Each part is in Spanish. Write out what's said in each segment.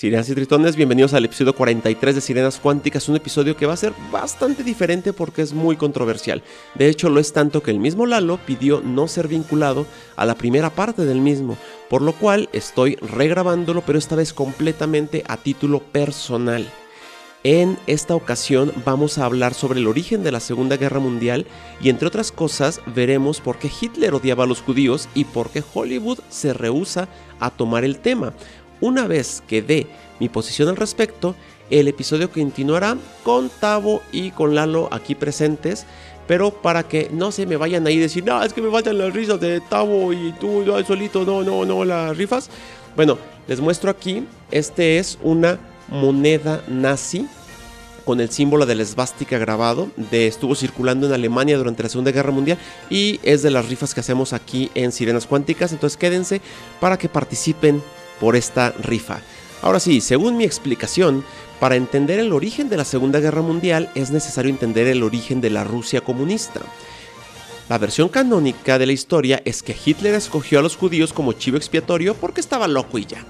Sirenas y tritones, bienvenidos al episodio 43 de Sirenas Cuánticas, un episodio que va a ser bastante diferente porque es muy controversial. De hecho, lo es tanto que el mismo Lalo pidió no ser vinculado a la primera parte del mismo, por lo cual estoy regrabándolo, pero esta vez completamente a título personal. En esta ocasión vamos a hablar sobre el origen de la Segunda Guerra Mundial y entre otras cosas veremos por qué Hitler odiaba a los judíos y por qué Hollywood se rehúsa a tomar el tema. Una vez que dé mi posición al respecto, el episodio continuará con Tavo y con Lalo aquí presentes. Pero para que no se me vayan ahí a decir, no, es que me faltan las risas de Tavo y tú no, solito, no, no, no, las rifas. Bueno, les muestro aquí, este es una moneda nazi con el símbolo de la esvástica grabado, de, estuvo circulando en Alemania durante la Segunda Guerra Mundial y es de las rifas que hacemos aquí en Sirenas Cuánticas, entonces quédense para que participen por esta rifa. Ahora sí, según mi explicación, para entender el origen de la Segunda Guerra Mundial es necesario entender el origen de la Rusia comunista. La versión canónica de la historia es que Hitler escogió a los judíos como chivo expiatorio porque estaba loco y ya.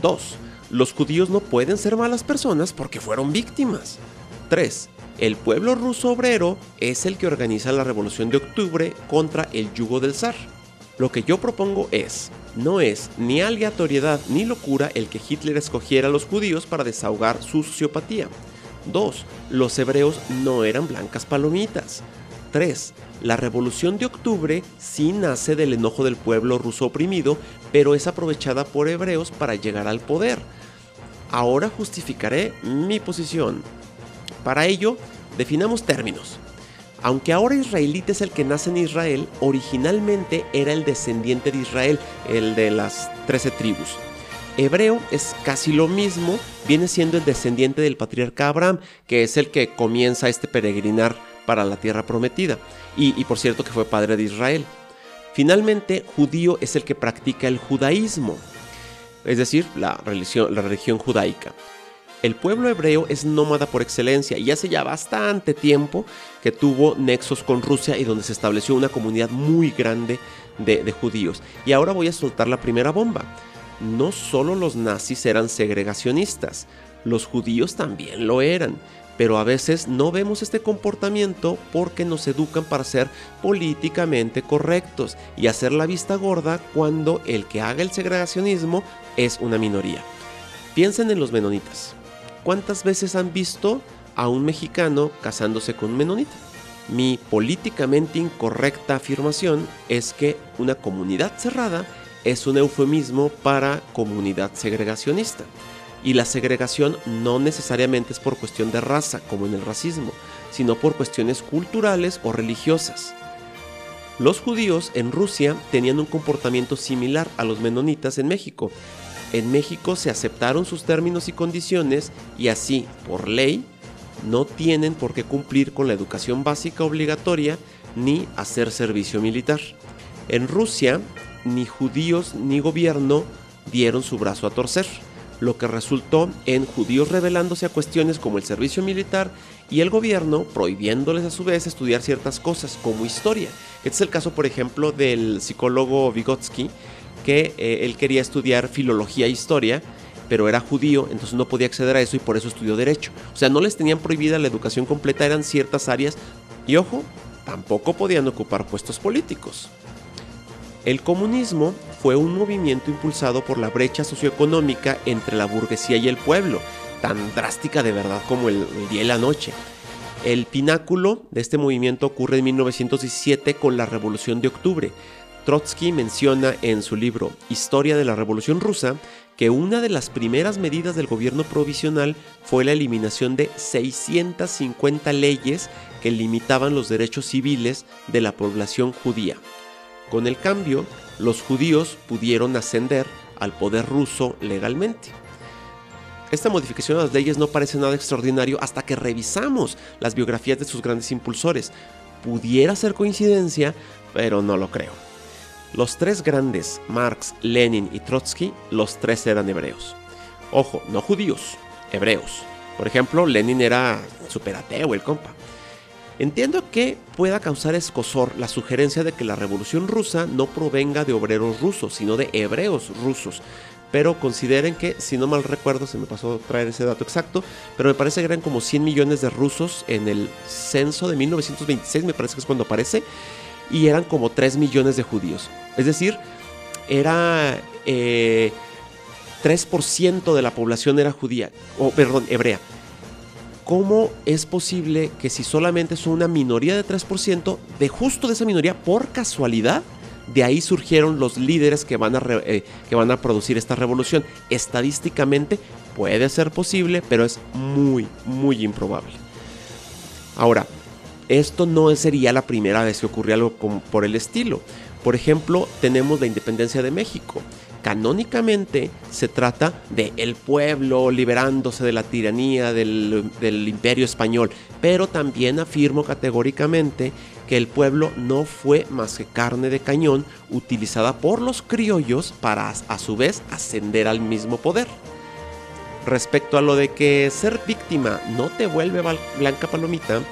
2. Los judíos no pueden ser malas personas porque fueron víctimas. 3. El pueblo ruso obrero es el que organiza la revolución de octubre contra el yugo del zar. Lo que yo propongo es, no es ni aleatoriedad ni locura el que Hitler escogiera a los judíos para desahogar su sociopatía. 2. Los hebreos no eran blancas palomitas. 3. La revolución de octubre sí nace del enojo del pueblo ruso oprimido, pero es aprovechada por hebreos para llegar al poder. Ahora justificaré mi posición. Para ello, definamos términos. Aunque ahora israelita es el que nace en Israel, originalmente era el descendiente de Israel, el de las 13 tribus. Hebreo es casi lo mismo, viene siendo el descendiente del patriarca Abraham, que es el que comienza este peregrinar para la tierra prometida, y, por cierto que fue padre de Israel. Finalmente, judío es el que practica el judaísmo, es decir, la religión judaica. El pueblo hebreo es nómada por excelencia y hace ya bastante tiempo que tuvo nexos con Rusia y donde se estableció una comunidad muy grande de, judíos. Y ahora voy a soltar la primera bomba. No solo los nazis eran segregacionistas, los judíos también lo eran. Pero a veces no vemos este comportamiento porque nos educan para ser políticamente correctos y hacer la vista gorda cuando el que haga el segregacionismo es una minoría. Piensen en los menonitas. ¿Cuántas veces han visto a un mexicano casándose con un menonita? Mi políticamente incorrecta afirmación es que una comunidad cerrada es un eufemismo para comunidad segregacionista. Y la segregación no necesariamente es por cuestión de raza, como en el racismo, sino por cuestiones culturales o religiosas. Los judíos en Rusia tenían un comportamiento similar a los menonitas en México, en México se aceptaron sus términos y condiciones y así, por ley, no tienen por qué cumplir con la educación básica obligatoria ni hacer servicio militar. En Rusia, ni judíos ni gobierno dieron su brazo a torcer, lo que resultó en judíos rebelándose a cuestiones como el servicio militar y el gobierno prohibiéndoles a su vez estudiar ciertas cosas como historia. Este es el caso, por ejemplo, del psicólogo Vygotsky, que eh, él quería estudiar filología e historia, pero era judío, entonces no podía acceder a eso y por eso estudió derecho. O sea, no les tenían prohibida la educación completa, eran ciertas áreas y ojo, tampoco podían ocupar puestos políticos. El comunismo fue un movimiento impulsado por la brecha socioeconómica entre la burguesía y el pueblo, tan drástica de verdad como el, el día y la noche. El pináculo de este movimiento ocurre en 1917 con la Revolución de Octubre, Trotsky menciona en su libro Historia de la Revolución Rusa que una de las primeras medidas del gobierno provisional fue la eliminación de 650 leyes que limitaban los derechos civiles de la población judía. Con el cambio, los judíos pudieron ascender al poder ruso legalmente. Esta modificación de las leyes no parece nada extraordinario hasta que revisamos las biografías de sus grandes impulsores. Pudiera ser coincidencia, pero no lo creo. Los tres grandes, Marx, Lenin y Trotsky, los tres eran hebreos. Ojo, no judíos, hebreos. Por ejemplo, Lenin era superateo, el compa. Entiendo que pueda causar escosor la sugerencia de que la revolución rusa no provenga de obreros rusos, sino de hebreos rusos. pero consideren que, si no mal recuerdo, se me pasó traer ese dato exacto, pero me parece que eran como 100 millones de rusos en el censo de 1926, me parece que es cuando aparece, y eran como 3 millones de judíos. Es decir, era... 3% eh, de la población era judía, o perdón, hebrea. ¿Cómo es posible que si solamente son una minoría de 3%, de justo de esa minoría, por casualidad, de ahí surgieron los líderes que van, a eh, que van a producir esta revolución? Estadísticamente puede ser posible, pero es muy, muy improbable. Ahora, esto no sería la primera vez que ocurrió algo por el estilo. Por ejemplo, tenemos la independencia de México. Canónicamente se trata de el pueblo liberándose de la tiranía del, del imperio español, pero también afirmo categóricamente que el pueblo no fue más que carne de cañón utilizada por los criollos para a su vez ascender al mismo poder. Respecto a lo de que ser víctima no te vuelve blanca palomita,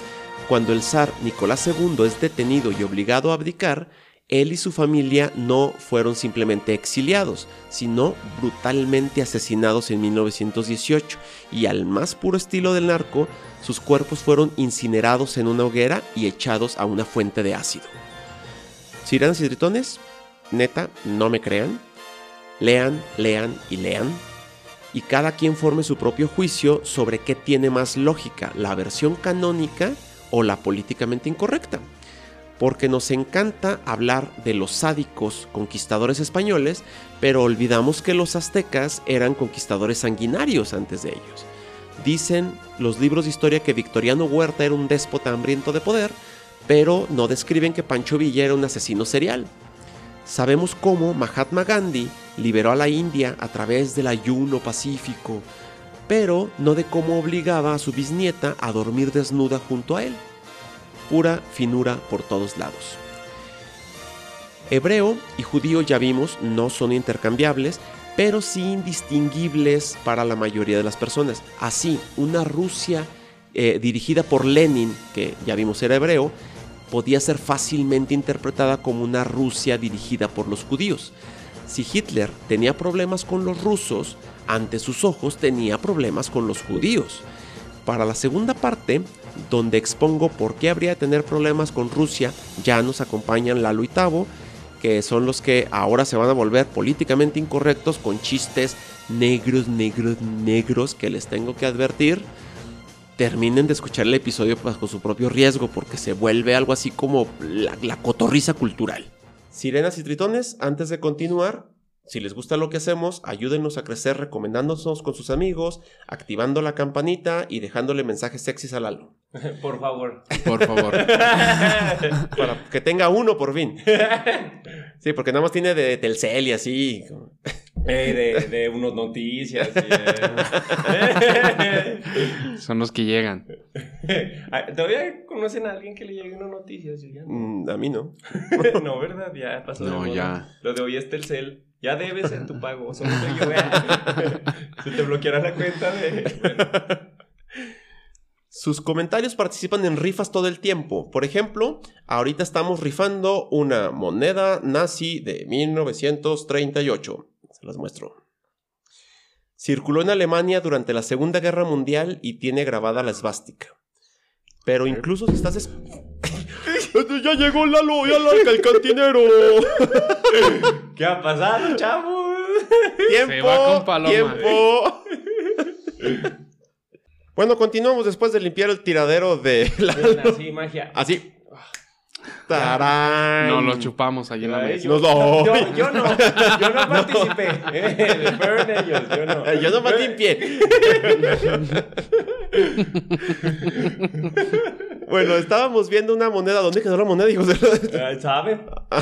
cuando el zar Nicolás II es detenido y obligado a abdicar, él y su familia no fueron simplemente exiliados, sino brutalmente asesinados en 1918 y al más puro estilo del narco, sus cuerpos fueron incinerados en una hoguera y echados a una fuente de ácido. Sirenas y tritones, neta, no me crean. Lean, lean y lean. Y cada quien forme su propio juicio sobre qué tiene más lógica, la versión canónica o la políticamente incorrecta porque nos encanta hablar de los sádicos conquistadores españoles, pero olvidamos que los aztecas eran conquistadores sanguinarios antes de ellos. Dicen los libros de historia que Victoriano Huerta era un déspota hambriento de poder, pero no describen que Pancho Villa era un asesino serial. Sabemos cómo Mahatma Gandhi liberó a la India a través del ayuno pacífico, pero no de cómo obligaba a su bisnieta a dormir desnuda junto a él pura finura por todos lados. Hebreo y judío ya vimos no son intercambiables, pero sí indistinguibles para la mayoría de las personas. Así, una Rusia eh, dirigida por Lenin, que ya vimos era hebreo, podía ser fácilmente interpretada como una Rusia dirigida por los judíos. Si Hitler tenía problemas con los rusos, ante sus ojos tenía problemas con los judíos. Para la segunda parte, donde expongo por qué habría de tener problemas con Rusia, ya nos acompañan Lalo y Tavo, que son los que ahora se van a volver políticamente incorrectos con chistes negros, negros, negros que les tengo que advertir. Terminen de escuchar el episodio bajo su propio riesgo porque se vuelve algo así como la, la cotorriza cultural. Sirenas y tritones, antes de continuar, si les gusta lo que hacemos, ayúdenos a crecer recomendándonos con sus amigos, activando la campanita y dejándole mensajes sexys a Lalo. Por favor. Por favor. Para que tenga uno por fin. Sí, porque nada más tiene de Telcel y así. Eh, de, unos noticias. Son los que llegan. Ah, ¿Todavía conocen a alguien que le llegue unas noticias? Mm, a mí no. no, ¿verdad? Ya pasó. No, ya. Lo de hoy es Telcel. Ya debes en tu pago. Solo yo, Se te bloqueará la cuenta de. Sus comentarios participan en rifas todo el tiempo. Por ejemplo, ahorita estamos rifando una moneda nazi de 1938. Se las muestro. Circuló en Alemania durante la Segunda Guerra Mundial y tiene grabada la esvástica. Pero incluso si estás... ya llegó Lalo, ya larga el cantinero. ¿Qué ha pasado, chavo? Tiempo, tiempo. bueno, continuamos después de limpiar el tiradero de Lalo. Así, magia. Así. ¡Tarán! No, lo chupamos allí en la mesa. Yo, no. Yo, no, yo no participé. Eh, fueron ellos, yo no. Yo no participé. bueno, estábamos viendo una moneda. ¿Dónde quedó la moneda, hijos de ¿Sabe?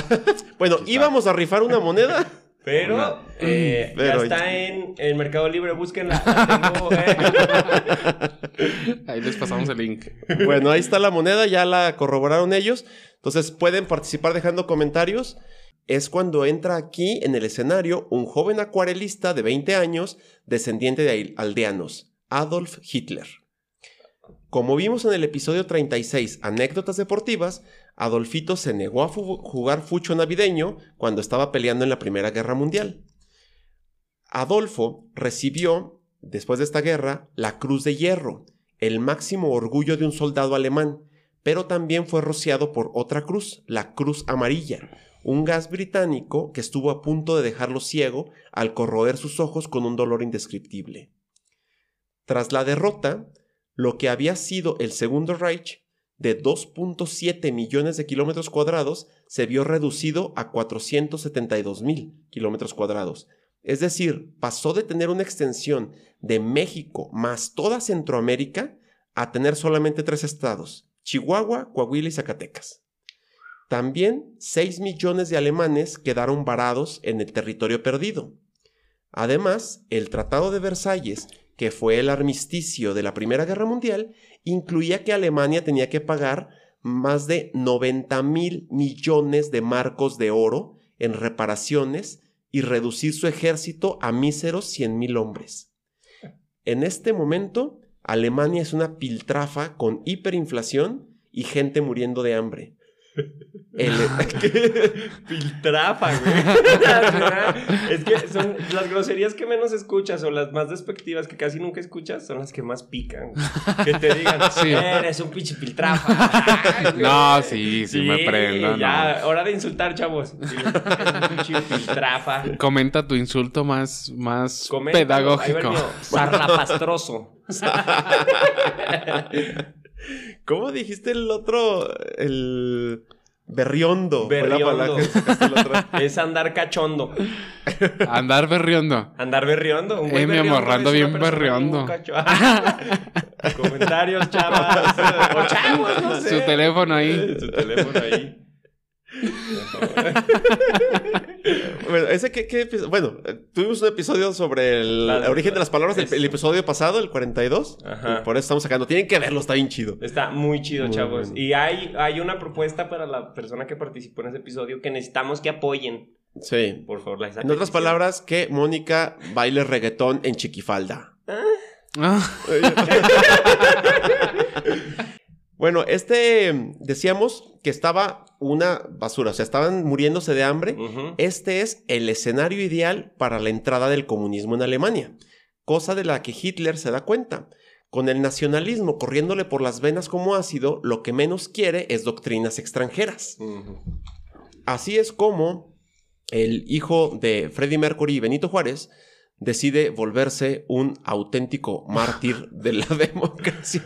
bueno, íbamos a rifar una moneda. Pero, eh, ya está en el Mercado Libre, búsquenla. Eh. Ahí les pasamos el link. Bueno, ahí está la moneda, ya la corroboraron ellos. Entonces pueden participar dejando comentarios. Es cuando entra aquí en el escenario un joven acuarelista de 20 años, descendiente de aldeanos, Adolf Hitler. Como vimos en el episodio 36, Anécdotas Deportivas, Adolfito se negó a jugar fucho navideño cuando estaba peleando en la Primera Guerra Mundial. Adolfo recibió, después de esta guerra, la Cruz de Hierro, el máximo orgullo de un soldado alemán, pero también fue rociado por otra cruz, la Cruz Amarilla, un gas británico que estuvo a punto de dejarlo ciego al corroer sus ojos con un dolor indescriptible. Tras la derrota, lo que había sido el Segundo Reich de 2.7 millones de kilómetros cuadrados se vio reducido a 472 mil kilómetros cuadrados. Es decir, pasó de tener una extensión de México más toda Centroamérica a tener solamente tres estados, Chihuahua, Coahuila y Zacatecas. También 6 millones de alemanes quedaron varados en el territorio perdido. Además, el Tratado de Versalles, que fue el armisticio de la Primera Guerra Mundial, incluía que Alemania tenía que pagar más de 90 mil millones de marcos de oro en reparaciones y reducir su ejército a míseros 100 mil hombres. En este momento, Alemania es una piltrafa con hiperinflación y gente muriendo de hambre. El... Filtrafa, güey. es que son las groserías que menos escuchas o las más despectivas que casi nunca escuchas son las que más pican. Que te digan, eres un pinche filtrafa. no, sí, sí, me prendo. Ya, hora de insultar, chavos. un pinche filtrafa. Comenta tu insulto más, más pedagógico. Sarlapastroso. ¿Cómo dijiste el otro? El. Berriondo. Berriondo. es andar cachondo. Andar berriondo. Andar berriondo. Un eh, mi amorrando bien berriondo. Comentarios, chavas. O chavos, no sé. Su teléfono ahí. Su teléfono ahí. bueno, ese que, bueno, tuvimos un episodio sobre el, origen de las palabras del episodio pasado, el 42. por eso estamos sacando. Tienen que verlo, está bien chido. Está muy chido, chavos. Y hay, hay una propuesta para la persona que participó en ese episodio que necesitamos que apoyen. Sí. Por favor, la En otras palabras, que Mónica baile reggaetón en chiquifalda. ¿Ah? ah. Bueno, este decíamos que estaba una basura, o sea, estaban muriéndose de hambre. Este es el escenario ideal para la entrada del comunismo en Alemania, cosa de la que Hitler se da cuenta. Con el nacionalismo corriéndole por las venas como ácido, lo que menos quiere es doctrinas extranjeras. Así es como el hijo de Freddie Mercury y Benito Juárez decide volverse un auténtico mártir de la democracia,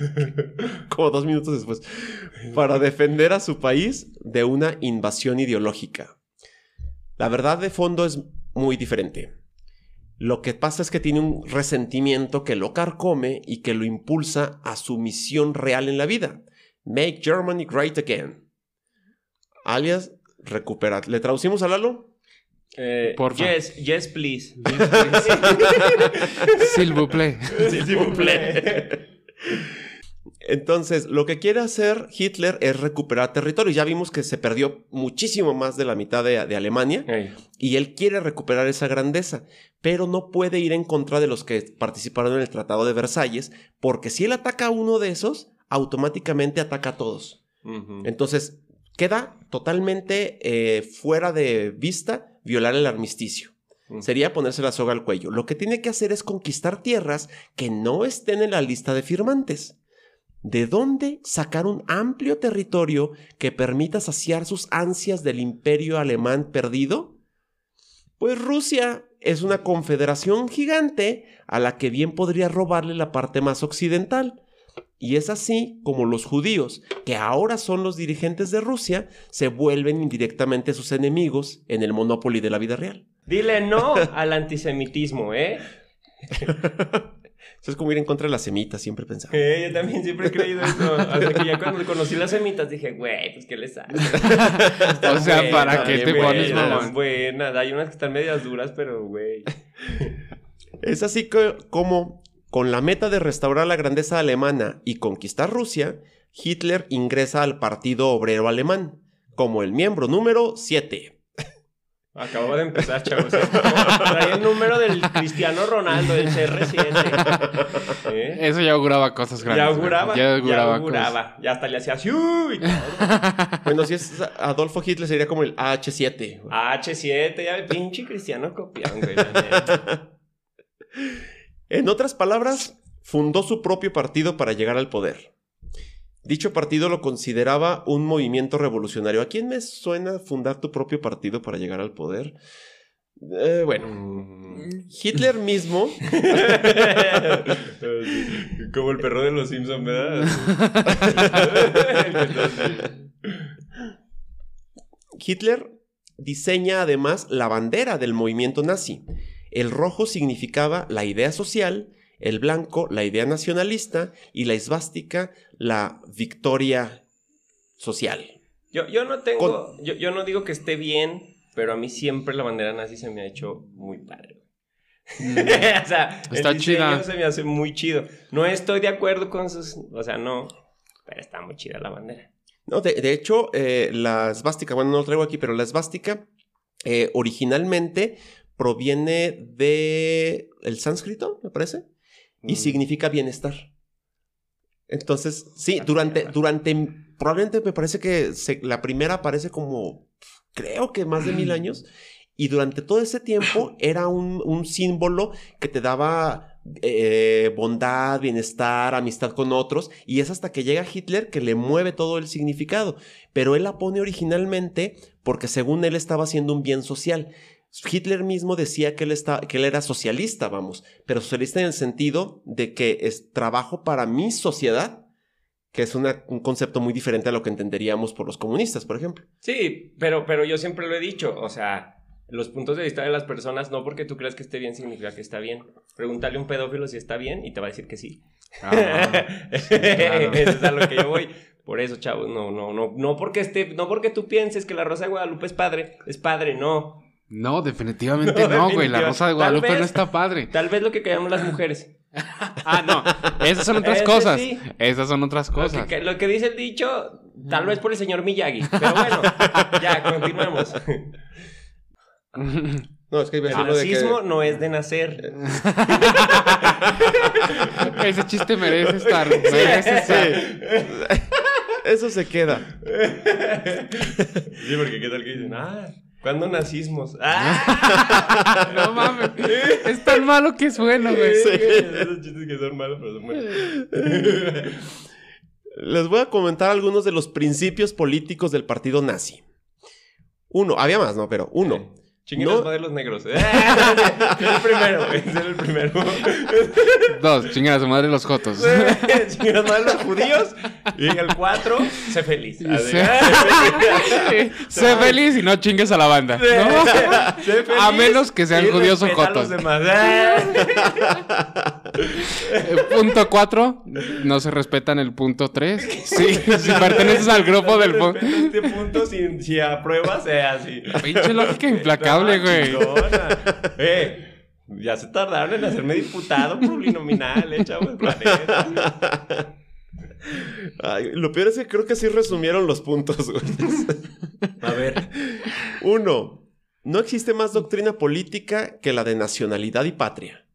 como dos minutos después, para defender a su país de una invasión ideológica. La verdad de fondo es muy diferente. Lo que pasa es que tiene un resentimiento que lo carcome y que lo impulsa a su misión real en la vida. Make Germany Great Again. Alias, recuperar. ¿Le traducimos a Lalo? Eh, Por yes, yes, please. S'il vous plaît. S'il vous plaît. Entonces, lo que quiere hacer Hitler es recuperar territorio. Ya vimos que se perdió muchísimo más de la mitad de, Alemania y él quiere recuperar esa grandeza, pero no puede ir en contra de los que participaron en el Tratado de Versalles, porque si él ataca a uno de esos, automáticamente ataca a todos. Entonces, queda totalmente eh, fuera de vista violar el armisticio. Sería ponerse la soga al cuello. Lo que tiene que hacer es conquistar tierras que no estén en la lista de firmantes. ¿De dónde sacar un amplio territorio que permita saciar sus ansias del imperio alemán perdido? Pues Rusia es una confederación gigante a la que bien podría robarle la parte más occidental. Y es así como los judíos, que ahora son los dirigentes de Rusia, se vuelven indirectamente sus enemigos en el Monopoly de la vida real. Dile no al antisemitismo, ¿eh? Eso es como ir en contra de las semitas, siempre pensaba. Eh, yo también siempre he creído eso. Hasta que ya cuando conocí las semitas dije, güey, pues qué les hace. o sea, ¿para qué te pones mamón? Buenas, hay unas que están medias duras, pero güey. Es así como con la meta de restaurar la grandeza alemana y conquistar Rusia, Hitler ingresa al Partido Obrero Alemán como el miembro número 7. Acabo de empezar, chavos. Trae el número del Cristiano Ronaldo, del CR7. ¿Eh? Eso ya auguraba cosas grandes. Ya auguraba. Ya auguraba. Ya, auguraba. ya hasta le hacía así. bueno, si es Adolfo Hitler sería como el H7. H7, ya pinche Cristiano copión, güey. En otras palabras, fundó su propio partido para llegar al poder. Dicho partido lo consideraba un movimiento revolucionario. ¿A quién me suena fundar tu propio partido para llegar al poder? Eh, bueno, mm. Hitler mismo. Como el perro de los Simpsons, ¿verdad? Hitler diseña además la bandera del movimiento nazi. El rojo significaba la idea social, el blanco la idea nacionalista y la esvástica la victoria social. Yo, yo no tengo, yo, yo, no digo que esté bien, pero a mí siempre la bandera nazi se me ha hecho muy padre. Mm. o sea, está chida. se me hace muy chido. No estoy de acuerdo con sus, o sea, no, pero está muy chida la bandera. No, de, hecho, eh, la esvástica, bueno, no lo traigo aquí, pero la esvástica eh, originalmente proviene de el sánscrito, me parece, y mm. significa bienestar. Entonces, sí, durante, durante, probablemente me parece que la primera aparece como, creo que más de mil años, y durante todo ese tiempo era un, un símbolo que te daba eh, bondad, bienestar, amistad con otros, y es hasta que llega Hitler que le mueve todo el significado, pero él la pone originalmente porque según él estaba haciendo un bien social. Hitler mismo decía que él, que él era socialista, vamos, pero socialista en el sentido de que es trabajo para mi sociedad, que es un concepto muy diferente a lo que entenderíamos por los comunistas, por ejemplo. Sí, pero, pero yo siempre lo he dicho, o sea, los puntos de vista de las personas, no porque tú creas que esté bien significa que está bien. Pregúntale a un pedófilo si está bien y te va a decir que sí. Ah, Eso es a lo que yo voy. Por eso, chavos, no, no, no, no porque esté, no porque tú pienses que la Rosa de Guadalupe es padre, es padre, no. No, definitivamente no, güey. La Rosa de Guadalupe no está padre. Tal vez lo que callamos las mujeres. ah, no. Esas son otras cosas. Esas son otras cosas. Lo que, dice el dicho, tal vez por el señor Miyagi. Pero bueno, ya, continuemos. No, es que el racismo no es de nacer. Ese chiste merece estar. Merece estar. Eso se queda. Sí, porque qué tal que dicen, ah, ¿cuándo nacimos? ¡Ah! no mames. Es tan malo que es bueno, güey. Sí. Esos chistes que son malos, pero son buenos. Les voy a comentar algunos de los principios políticos del partido nazi. Uno, había más, ¿no? Pero uno. Chinguen no. madre los negros. ¿eh? es el primero, güey. Es el primero. Dos, chinguen a su madre los jotos. chinguen a su madre los judíos. Y en el cuatro, sé feliz. Sé, sé feliz y no chingues a la banda. ¿no? Sé feliz a menos que sean judíos o jotos. Eh, punto cuatro, no se respetan el punto tres. Sí, si perteneces al grupo del punto. Este punto, si, si apruebas, sea así. Pinche lógica implacable güey. eh, ya se tardaron en hacerme diputado plurinominal, eh, chavos, planeta. lo peor es que creo que sí resumieron los puntos, güey. A ver. Uno, no existe más doctrina política que la de nacionalidad y patria.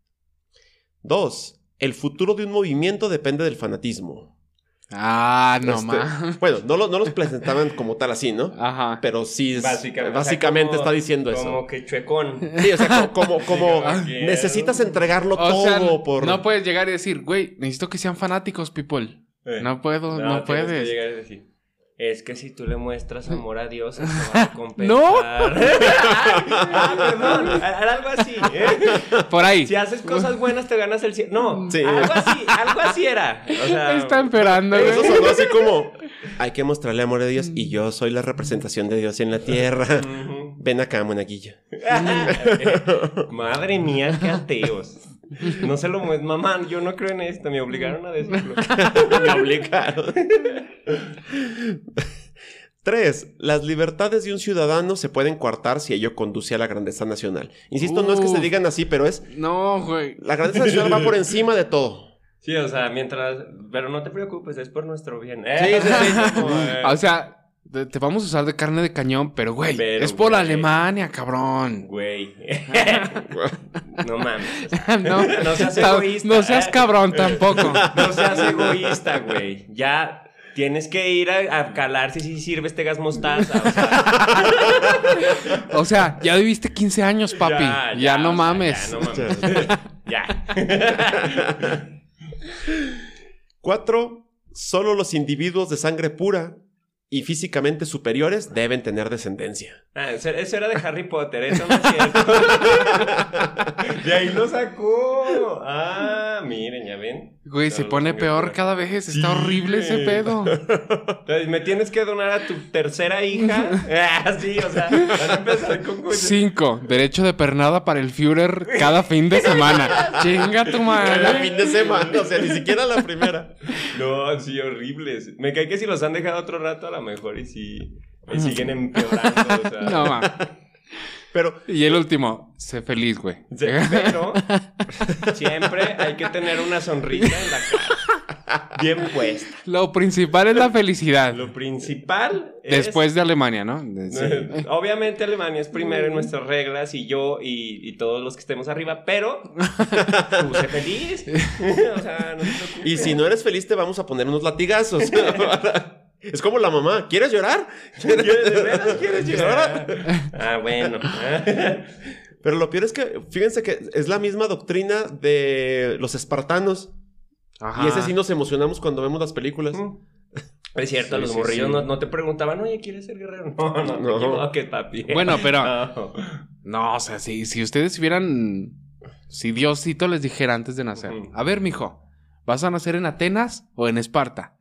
Dos, el futuro de un movimiento depende del fanatismo. Ah, no este, Bueno, no, no, los presentaban como tal así, ¿no? Ajá. Pero sí, básicamente, está diciendo eso. Como que chuecón. Sí, o sea, como, como, necesitas entregarlo todo por. No puedes llegar y decir, güey, necesito que sean fanáticos, people. Eh. No puedo, no, no puedes. Que llegar y decir. Es que si tú le muestras amor a Dios, eso va a compensar. ¡No! ah, perdón, algo así. ¿eh? Por ahí. Si haces cosas buenas, te ganas el cielo. No, algo así, algo así era. O sea, Está esperando, Eso sonó así como, hay que mostrarle amor a Dios y yo soy la representación de Dios en la tierra. Ven acá, monaguillo. Madre mía, qué ateos. No se lo mamá, yo no creo en esto, me obligaron a decirlo. me obligaron. Tres, las libertades de un ciudadano se pueden coartar si ello conduce a la grandeza nacional. Insisto, no es que se digan así, pero es. No, güey. La grandeza nacional va por encima de todo. Sí, o sea, mientras. Pero no te preocupes, es por nuestro bien. Sí, sí, sí. O sea, te, vamos a usar de carne de cañón, pero güey, es por Alemania, cabrón. Güey. no mames. no, seas egoísta. No seas cabrón tampoco. no seas egoísta, güey. Ya tienes que ir a, calar si sí sirve este gas mostaza. O sea, ya viviste 15 años, papi. Ya, no mames. ya no mames. Ya. Cuatro, solo los individuos de sangre pura y físicamente superiores deben tener descendencia. Ah, eso, eso era de Harry Potter, eso no es cierto. de ahí lo sacó. Ah, miren, ya ven. Güey, se pone peor cada vez. Sí, Está horrible ese pedo. Entonces, ¿Me tienes que donar a tu tercera hija? Ah, sí, o sea, van a empezar con. Cinco, derecho de pernada para el Führer cada fin de semana. Chinga tu Cada madre. fin de semana, o sea, ni siquiera la primera. No, sí, horribles. Me cae que si los han dejado otro rato, a lo mejor y. Y siguen empeorando, o sea. No. Pero Y el último, sé feliz, güey. Pero siempre hay que tener una sonrisa en la cara. Bien puesta. Lo principal es la felicidad. Lo principal es... Después de Alemania, ¿no? De- sí. Obviamente Alemania es primero en nuestras reglas y yo y, y todos los que estemos arriba, pero tú sé feliz. o sea, no te preocupes. Y si no eres feliz, te vamos a poner unos latigazos. Es como la mamá. ¿Quieres llorar? ¿De veras quieres llorar? Ah, bueno. Pero lo peor es que, fíjense que es la misma doctrina de los espartanos. Ajá. Y ese sí nos emocionamos cuando vemos las películas. Es cierto, Sí, los sí, morrillos sí. No, no te preguntaban, oye, ¿quieres ser guerrero? No, no, No. te papi. Bueno, pero- No. No, o sea, si, si ustedes vieran. Si Diosito les dijera antes de nacer. A ver, mijo, ¿vas a nacer en Atenas o en Esparta?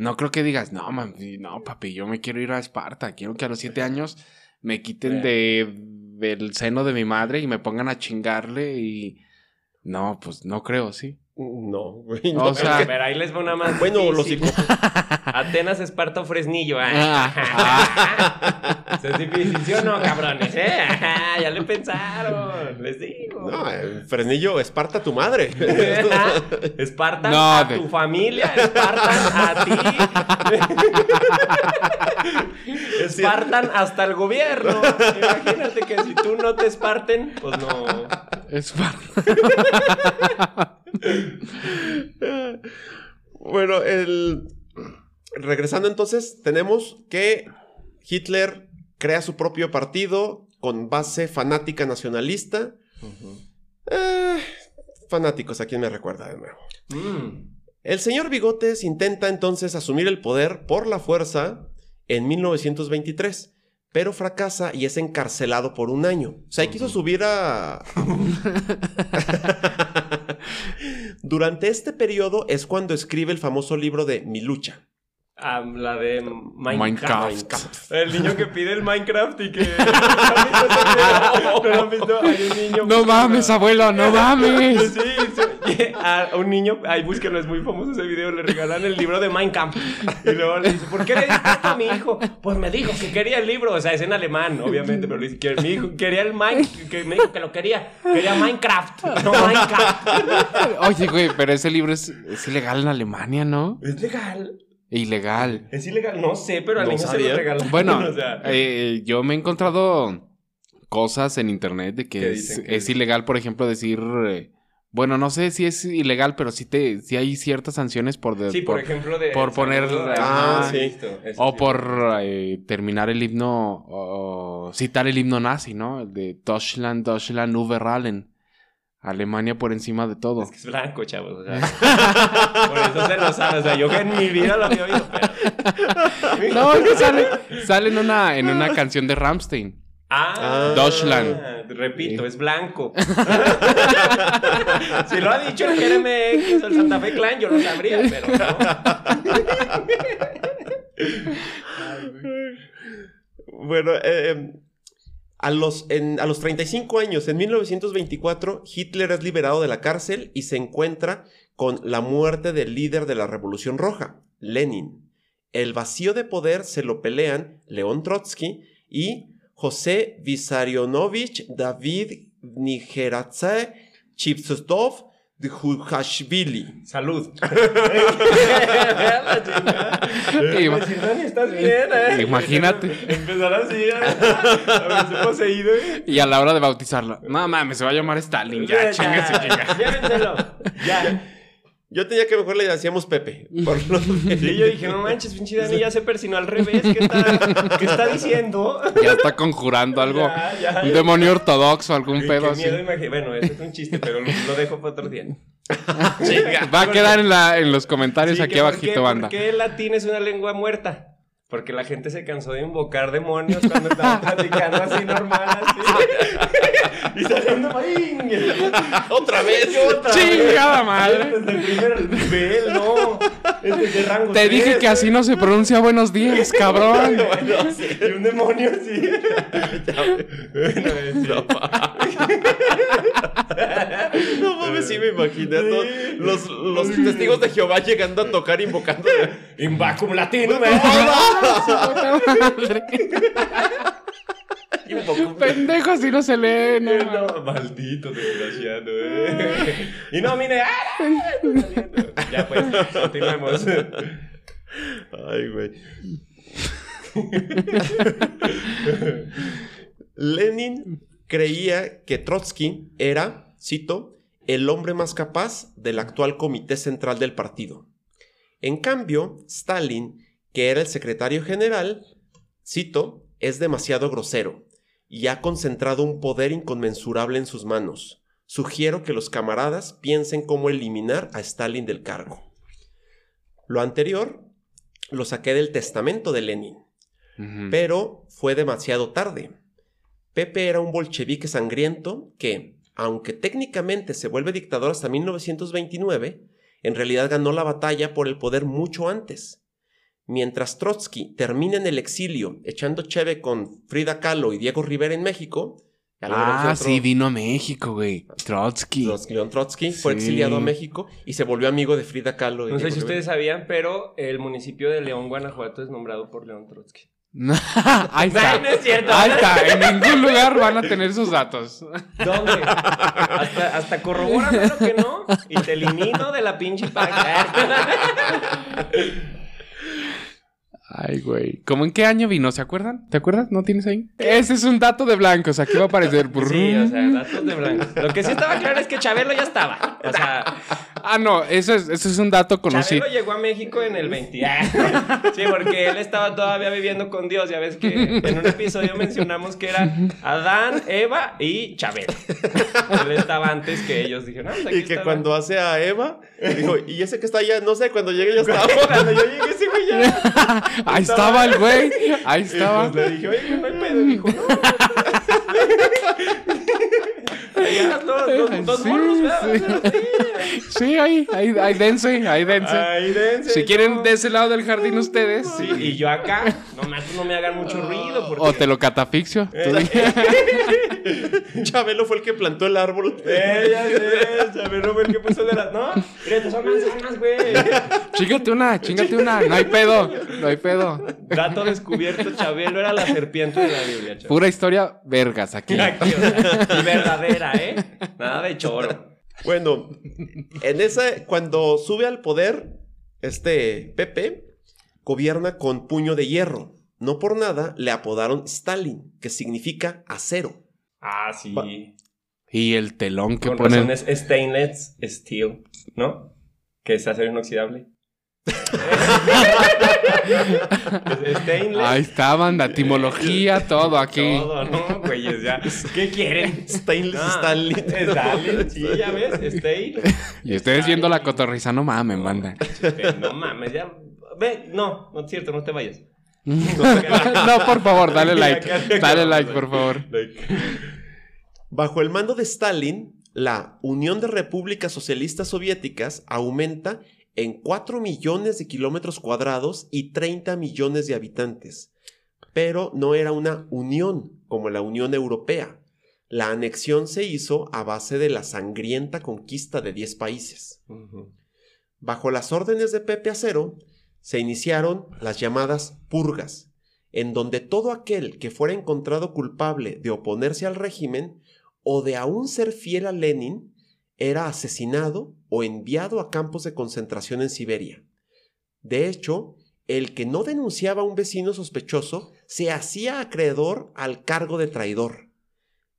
No creo que digas, no, mami, no, papi, yo me quiero ir a Esparta. Quiero que a los siete años me quiten de, del seno de mi madre y me pongan a chingarle y. No, pues no creo, sí. No, güey. O no. sea- Pero, pero ahí les va una más. bueno, los. Atenas, Esparta o Fresnillo. Ah. Eso es difícil, ¿sí o no, cabrones? ¿Eh? Ya le pensaron, les digo. No, eh, Fresnillo, Esparta tu madre. Espartan No, a de- tu familia, Espartan a ti. Espartan hasta el gobierno. Imagínate que si tú no te esparten, pues no. Esparta. bueno, el... regresando entonces, tenemos que Hitler crea su propio partido con base fanática nacionalista. Eh, fanáticos, ¿a quién me recuerda de nuevo? Mm. El señor Bigotes intenta entonces asumir el poder por la fuerza en 1923, pero fracasa y es encarcelado por un año. O sea, quiso subir a... Durante este periodo es cuando escribe el famoso libro de Mi lucha. Ah, la de Minecraft. Minecraft. El niño que pide el Minecraft y que. ¿No han visto ese video? ¿No lo han visto? Hay un niño. No mames, abuelo, no mames. Sí, sí. A un niño, ahí búsquenlo, es muy famoso ese video, le regalan el libro de Minecraft. Y luego le dice, ¿por qué le diste esto a mi hijo? Pues me dijo que quería el libro, o sea, es en alemán, obviamente, pero le dice que mi hijo quería el Minecraft, que me dijo que lo quería, quería Minecraft, no Minecraft. Oye, güey, pero ese libro es, es ilegal en Alemania, ¿no? ¿Es legal? Ilegal. ¿Es ilegal? No sé, pero al No niño se sabía. lo regalaron. Bueno, o sea, eh, yo me he encontrado cosas en internet de ¿Qué que es, ilegal, por ejemplo, decir... eh, bueno, no sé si es ilegal, pero sí, te, sí hay ciertas sanciones por... de- sí, por, ejemplo, de. por poner- Ah, sí. eso O sí. por eh, terminar el himno, o citar el himno nazi, ¿no? El de Deutschland, Deutschland über allen. Alemania por encima de todo. Es que es blanco, chavos. O sea, por eso se lo sabe. O sea, yo que en mi vida lo había oído, pero. No, es que sale, sale en, una, en una canción de Ramstein. Ah, Deutschland. Repito, es blanco. si lo ha dicho el GRMX o el Santa Fe Clan, yo lo sabría, pero no. Bueno, eh, a, los, a los 35 años, en 1924, Hitler es liberado de la cárcel y se encuentra con la muerte del líder de la Revolución Roja, Lenin. El vacío de poder se lo pelean León Trotsky y José Vissarionovich David Nigeradze Chipsostov de Jujashvili. Salud. ¿estás bien? eh? Imagínate. Empezar así, ¿eh? a verse poseído. ¿eh? Y a la hora de bautizarlo, no mames, se va a llamar Stalin, ya, chingue su chinga. Llévenselo. Ya. Yo tenía que mejor le decíamos Pepe. Por lo Sí, yo dije, no manches, pinche Dani ya se persinó al revés. ¿Qué está, ¿qué está diciendo? Ya está conjurando algo. Ya, ya, un ya. demonio ortodoxo, algún pedo así. miedo, Bueno, ese es un chiste, pero lo, lo dejo para otro día. Va a quedar en, la, en los comentarios Sí, aquí por abajito, qué- banda. ¿Por qué el latín es una lengua muerta? Porque la gente se cansó de invocar demonios cuando estaban platicando así normal, así. y saliendo marín. Otra vez. Otra ¡Chingada vez. madre! Desde el primer nivel, no. Este es de rango Te dije que así no se pronuncia buenos días, cabrón. Bueno, sí, y un demonio así. Bueno, sí. No mames, sí me imaginé a todos los, los testigos de Jehová llegando a tocar invocando. Invacum latino, Invocó- Pendejo, así no se lee. No, maldito desgraciado, eh. Y no, mire. ¡ah! Ya pues, continuemos. Ay, güey. Lenin creía que Trotsky era, cito, el hombre más capaz del actual comité central del partido. En cambio, Stalin, que era el secretario general, cito, es demasiado grosero y ha concentrado un poder inconmensurable en sus manos. Sugiero que los camaradas piensen cómo eliminar a Stalin del cargo. Lo anterior lo saqué del testamento de Lenin, pero fue demasiado tarde. Pepe era un bolchevique sangriento que, aunque técnicamente se vuelve dictador hasta 1929, en realidad ganó la batalla por el poder mucho antes. Mientras Trotsky termina en el exilio echando cheve con Frida Kahlo y Diego Rivera en México, Ah, otro- sí, vino a México, güey. Trotsky. Trotsky, León Trotsky fue exiliado a México y se volvió amigo de Frida Kahlo. y No sé Diego si Rivera. ustedes sabían, pero el municipio de León, Guanajuato, es nombrado por León Trotsky. Ahí está. No es cierto. Ahí está. En ningún lugar van a tener sus datos. ¿Dónde? Hasta, hasta corrobórame lo que no y te elimino de la pinche página. Ay, güey. ¿Cómo en qué año vino? ¿Se acuerdan? ¿Te acuerdas? ¿No tienes ahí? Ese es un dato de blancos. Aquí va a aparecer. Sí, o sea, datos de blanco. Lo que sí estaba claro es que Chabelo ya estaba. O sea, Ah, no. Eso es, eso es un dato conocido. Chabelo llegó a México en el 20. Sí, porque él estaba todavía viviendo con Dios. Ya ves que en un episodio mencionamos que era Adán, Eva y Chabelo. Él estaba antes que ellos. Dijeron, "Ah, pues Y que cuando hace a Eva, dijo, y ese que está allá, no sé, cuando llegue ya estaba. Cuando yo llegué, ese güey ya. Ahí estaba el güey. Ahí Y estaba. pues le dije, oye, no hay pedo. Dijo, no. Ya, los, los, los Sí, ahí, ahí, ahí dense, ahí dense. Ay, dense, si quieren de ese lado del jardín ustedes. Sí, y yo acá, no me, no me hagan mucho ruido. Porque... O te lo catafixio. Chabelo fue el que plantó el árbol. Eh, ya sé, Chabelo fue el que puso de las. No, mira, son manzanas, güey. Chíngate una, chíngate una. No hay pedo, no hay pedo. Dato descubierto: Chabelo era la serpiente de la Biblia, Chabelo. Pura historia vergas aquí. Aquí, o sea, y verdadera, ¿eh? Nada de choro. Bueno, en esa, cuando sube al poder, este Pepe gobierna con puño de hierro. No por nada le apodaron Stalin, que significa acero. Ah, sí. Pa- Y el telón que Con ponen. razón es stainless steel, ¿no? Que es acero inoxidable. Es stainless. Ahí está, banda. Etimología, todo aquí. Todo, ¿no? Güeyes, ya. ¿Qué quieren? Stainless Ah, Stalin. Stalin, sí, ya ves, Stalin. Y ustedes viendo la cotorriza, no mamen, banda. No mames, ya. Ve, no, no es cierto, no te vayas. No, por favor, dale like. Dale like, por favor. Bajo el mando de Stalin, la Unión de Repúblicas Socialistas Soviéticas aumenta en 4 millones de kilómetros cuadrados y 30 millones de habitantes. Pero no era una unión como la Unión Europea. La anexión se hizo a base de la sangrienta conquista de 10 países. Bajo las órdenes de Pepe Acero, se iniciaron las llamadas purgas, en donde todo aquel que fuera encontrado culpable de oponerse al régimen o de aún ser fiel a Lenin era asesinado o enviado a campos de concentración en Siberia. De hecho, el que no denunciaba a un vecino sospechoso se hacía acreedor al cargo de traidor.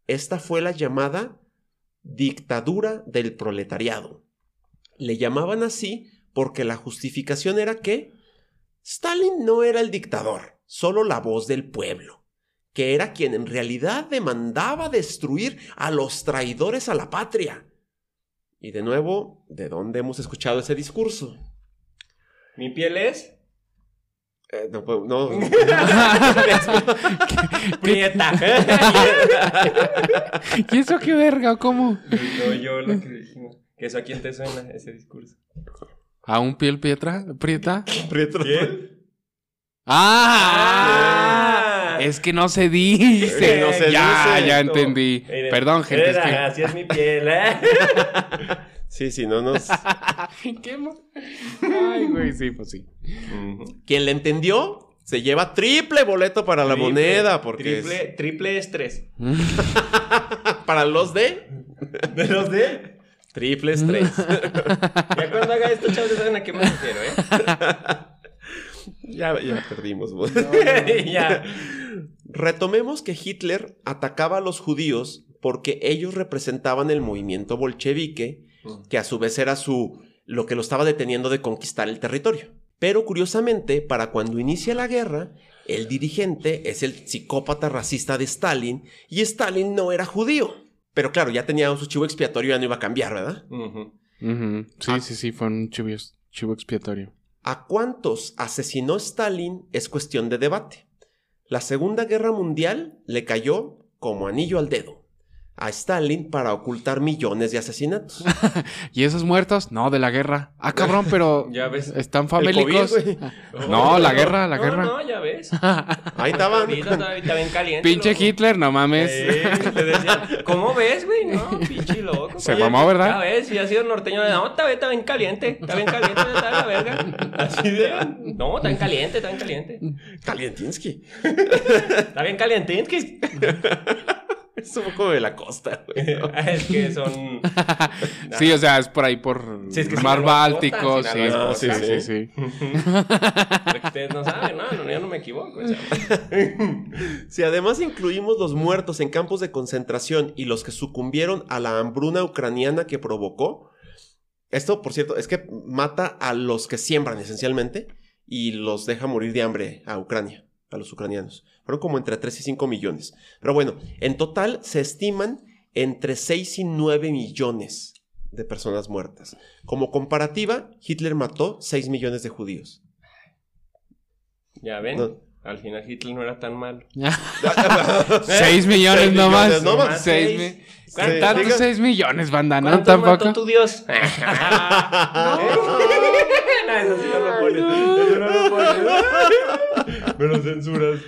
Esta fue la llamada dictadura del proletariado. Le llamaban así porque la justificación era que Stalin no era el dictador, solo la voz del pueblo, que era quien en realidad demandaba destruir a los traidores a la patria. Y de nuevo, ¿de dónde hemos escuchado ese discurso? ¿Mi piel es? Eh, no, puedo- no. Prieta. ¿Y eso qué verga? ¿Cómo? no, yo lo que dijimos. ¿Que eso a quién te suena ese discurso? ¿A un piel pietra? ¿Prieta? Prieto. ¿Quién? ¡Ah! Es que no se dice. No se ya, dice. ya entendí. Perdón, gente. Es era, Así es mi piel, ¿eh? Sí, sí, no nos. ¿Qué Ay, güey, sí, pues sí. Quien le entendió se lleva triple boleto para la moneda, porque Triple, triple estrés. es- para los de ¿De los de? triple estrés. Ya cuando haga esto, chavos, ya saben a qué me refiero, ¿eh? Ya, ya perdimos. güey. ya. Retomemos que Hitler atacaba a los judíos porque ellos representaban el movimiento bolchevique, que a su vez era su lo que lo estaba deteniendo de conquistar el territorio. Pero curiosamente, para cuando inicia la guerra, el dirigente es el psicópata racista de Stalin y Stalin no era judío. Pero claro, ya tenía su chivo expiatorio, ya no iba a cambiar, ¿verdad? Sí, Ah. sí, sí, fue un chivo, chivo expiatorio. ¿A cuántos asesinó Stalin? Es cuestión de debate. La Segunda Guerra Mundial le cayó como anillo al dedo a Stalin para ocultar millones de asesinatos. ¿Y esos muertos? No, de la guerra. Ah, cabrón, pero Ya ves. están famélicos. COVID. No, la guerra, la no, guerra. No, ya ves. Ahí estaban. Caliente. Pinche loco. Hitler, no mames. Eh, le decían, ¿cómo ves, güey? No, pinche loco. Se mamó, ¿verdad? Ya ves, si ha sido norteño, no, está, bien- está bien caliente, está bien caliente, está la verga. Así de, no, está bien caliente, está bien caliente. Kalientinsky. Está bien caliente, es un poco de la costa, güey. es que son... Sí, o sea, es por ahí por Sí, es que Mar Báltico. costa, Sí, sí, sí, sí, sí. Lo que ustedes no saben, no, no, yo no me equivoco. o sea. Si además incluimos los muertos en campos de concentración y los que sucumbieron a la hambruna ucraniana que provocó, esto, por cierto, es que mata a los que siembran esencialmente y los deja morir de hambre a Ucrania, a los ucranianos. Fueron como entre 3 y 5 millones. Pero bueno, en total se estiman entre 6 y 9 millones de personas muertas. Como comparativa, Hitler mató 6 millones de judíos. Ya ven, No. al final Hitler no era tan malo. Seis millones Seis nomás. millones nomás. Seis mi- ¿Cuánto- ¿Tantos diga- seis millones, banda? ¿No? ¿Cuánto mató Tampoco. tu Dios? no, eso sí no lo pones. Eso no lo pones. Me lo censuras.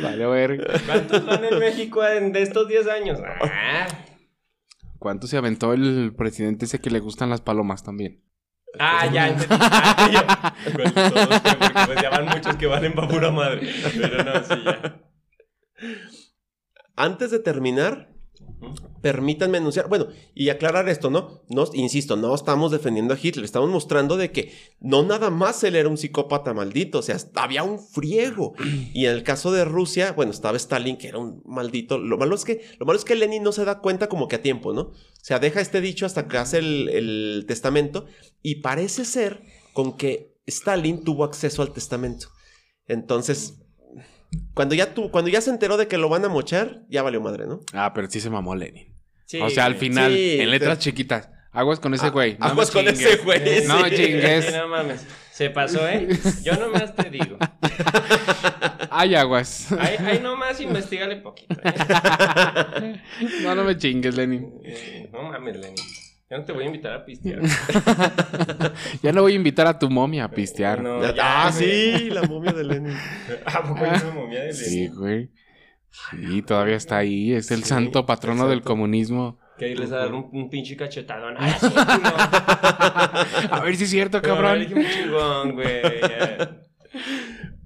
Vale, ver. ¿Cuántos van en México en- de estos 10 años? Ah, ¿Cuánto se aventó el presidente ese que le gustan las palomas también? Ah, ya entendí. Ah, yo- con todos, porque pues ya van muchos que valen pa' pura madre. Pero no, sí, ya. Antes de terminar, permítanme anunciar, bueno, y aclarar esto, ¿no? No, insisto, no estamos defendiendo a Hitler, estamos mostrando de que no nada más él era un psicópata maldito, o sea, había un friego. Y en el caso de Rusia, bueno, estaba Stalin, que era un maldito. Lo malo es que, lo malo es que Lenin no se da cuenta como que a tiempo, ¿no? O sea, deja este dicho hasta que hace el, el testamento, y parece ser con que Stalin tuvo acceso al testamento. Entonces, cuando ya, tu, cuando ya se enteró de que lo van a mochar, ya valió madre, ¿no? Ah, pero sí se mamó Lenin. Sí, o sea, al final, Sí, en letras te- chiquitas. Aguas con ese Ah, güey. No aguas con ese güey, No chingues. No mames. Se pasó, ¿eh? Yo nomás te digo. Hay aguas. Ahí, ahí nomás investigale poquito. ¿eh? No, no me chingues, Lenin. Eh, No mames, Lenny. Yo no te voy a invitar a pistear. Ya no voy a invitar a tu momia a pistear. No, Ya- ya, ah, güey. sí, la momia de Lenin. ¿A poco hay una momia de Sí, Lenin? güey. Sí, todavía está ahí. Es el Sí, santo patrono del comunismo. Que ahí les va a dar un, un pinche cachetadón. ¡Ah, sí, culo! A ver si es cierto, Pero, cabrón. dije, un chingón, güey.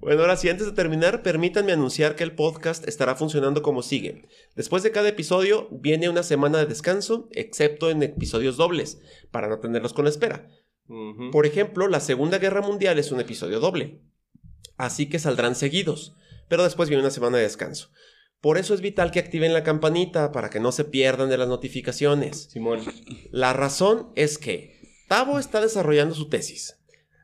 Bueno, ahora sí, antes de terminar, permítanme anunciar que el podcast estará funcionando como sigue. Después de cada episodio viene una semana de descanso, excepto en episodios dobles, para no tenerlos con espera. Ujú. Por ejemplo, la Segunda Guerra Mundial es un episodio doble, así que saldrán seguidos, pero después viene una semana de descanso. Por eso es vital que activen la campanita para que no se pierdan de las notificaciones. Simón. La razón es que Tavo está desarrollando su tesis.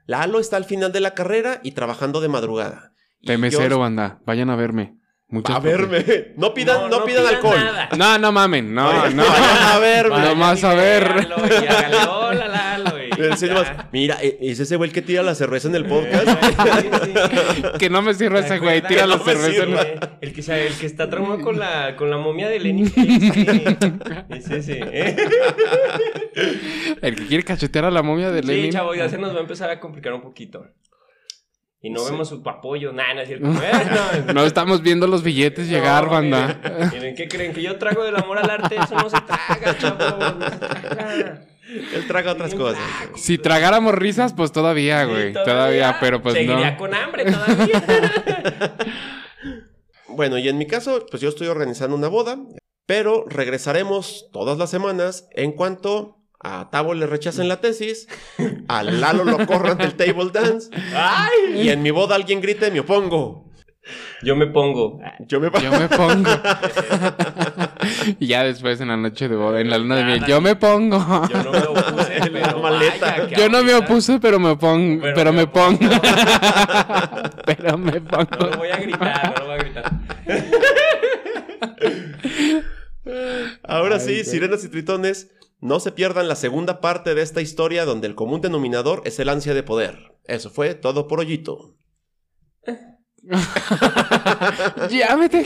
Lalo está al final de la carrera y trabajando de madrugada. PM0, yo- banda. Vayan a verme. Muchas A verme. No pidan, no, pidan alcohol. nada. No, no mamen. No, no. vayan a verme. Vayan. Nomás a ver. Y nomás, Mira, ¿e- ¿es ese güey el que tira la cerveza en el podcast? Sí, sí. Que no me sirva ¿Te ese güey. Tira la No cerveza. en-. El que, sabe- el que está traumado con la, con la momia de Lenin. Ese. Es ese. ¿eh? El que quiere cachetear a la momia de Sí, Lenin. chavo, ya se nos va a empezar a complicar un poquito. Y no vemos su apoyo, nada, no es cierto. No estamos viendo los billetes llegar, no, banda. ¿qué creen? ¿Que yo trago del amor al arte? Eso no se traga, chavos. No se traga. Él traga otras cosas. Si tragáramos risas, pues todavía, Sí, güey. todavía, pero pues Seguiría no. con hambre todavía. Bueno, y en mi caso, pues yo estoy organizando una boda, pero regresaremos todas las semanas en cuanto a Tavo le rechacen la tesis, a Lalo lo corran del table dance, ¡Ay! y en mi boda alguien grite me opongo. Yo me pongo. Yo me Yo me pongo. y ya después en la noche de boda, en la luna de miel, yo me pongo. Yo no me opuse, En la pero maleta. vaya Yo no me opuse, pero me pongo. Pero Pero, me me pongo. pero me No pongo. lo voy a gritar, no lo voy a gritar. Ahora Ay, sí, sirenas y tritones, no se pierdan la segunda parte de esta historia donde el común denominador es el ansia de poder. Eso fue todo por hoyito. Llámete.